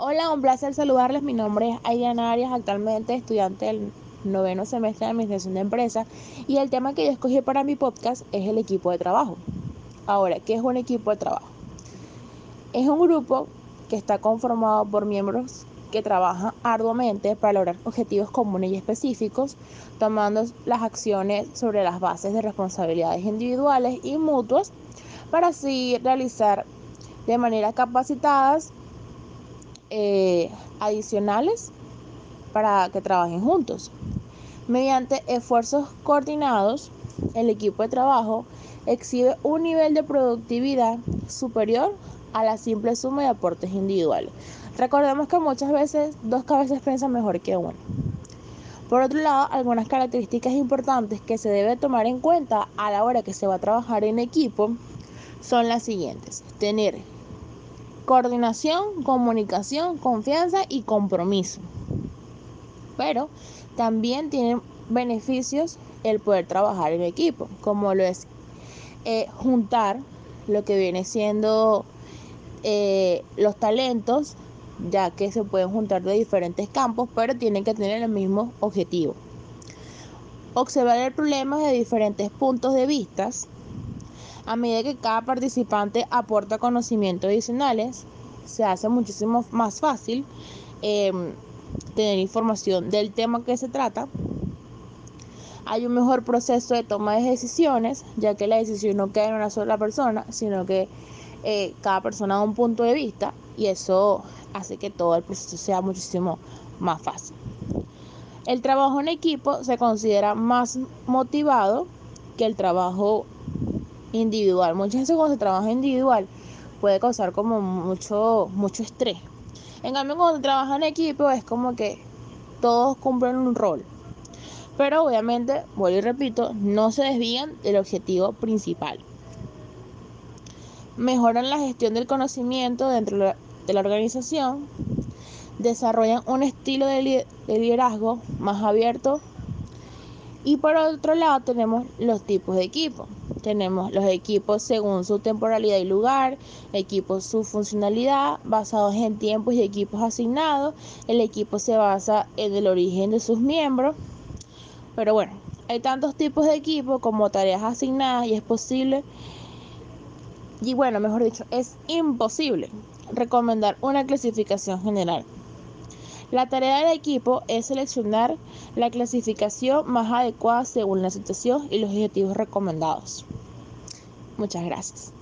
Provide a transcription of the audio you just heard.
Hola, un placer saludarles. Mi nombre es Ayana Arias, actualmente estudiante del noveno semestre de Administración de Empresas y el tema que yo escogí para mi podcast es el equipo de trabajo. Ahora, ¿qué es un equipo de trabajo? Es un grupo que está conformado por miembros que trabajan arduamente para lograr objetivos comunes y específicos, tomando las acciones sobre las bases de responsabilidades individuales y mutuas para así realizar de manera capacitadas eh, adicionales para que trabajen juntos. Mediante esfuerzos coordinados, el equipo de trabajo exhibe un nivel de productividad superior a la simple suma de aportes individuales. Recordemos que muchas veces dos cabezas piensan mejor que una. Por otro lado, algunas características importantes que se debe tomar en cuenta a la hora que se va a trabajar en equipo son las siguientes. Tener coordinación, comunicación, confianza y compromiso. Pero también tiene beneficios el poder trabajar en equipo, como lo es eh, juntar lo que viene siendo eh, los talentos, ya que se pueden juntar de diferentes campos, pero tienen que tener el mismo objetivo. Observar el problema de diferentes puntos de vista a medida que cada participante aporta conocimientos adicionales, se hace muchísimo más fácil em, tener información del tema que se trata. Hay un mejor proceso de toma de decisiones, ya que la decisión no queda en una sola persona, sino que eh, cada persona da un punto de vista y eso hace que todo el proceso sea muchísimo más fácil. El trabajo en equipo se considera más motivado que el trabajo individual. Muchas veces cuando se trabaja individual puede causar como mucho, mucho estrés. En cambio, cuando se trabaja en equipo es como que todos cumplen un rol. Pero obviamente, vuelvo y repito, no se desvían del objetivo principal. Mejoran la gestión del conocimiento dentro de la organización. Desarrollan un estilo de liderazgo más abierto. Y por otro lado tenemos los tipos de equipo. Tenemos los equipos según su temporalidad y lugar, equipos su funcionalidad, basados en tiempos y equipos asignados. El equipo se basa en el origen de sus miembros. Pero bueno, hay tantos tipos de equipos como tareas asignadas y es posible, y bueno, mejor dicho, es imposible recomendar una clasificación general. La tarea del equipo es seleccionar la clasificación más adecuada según la situación y los objetivos recomendados. Muchas gracias.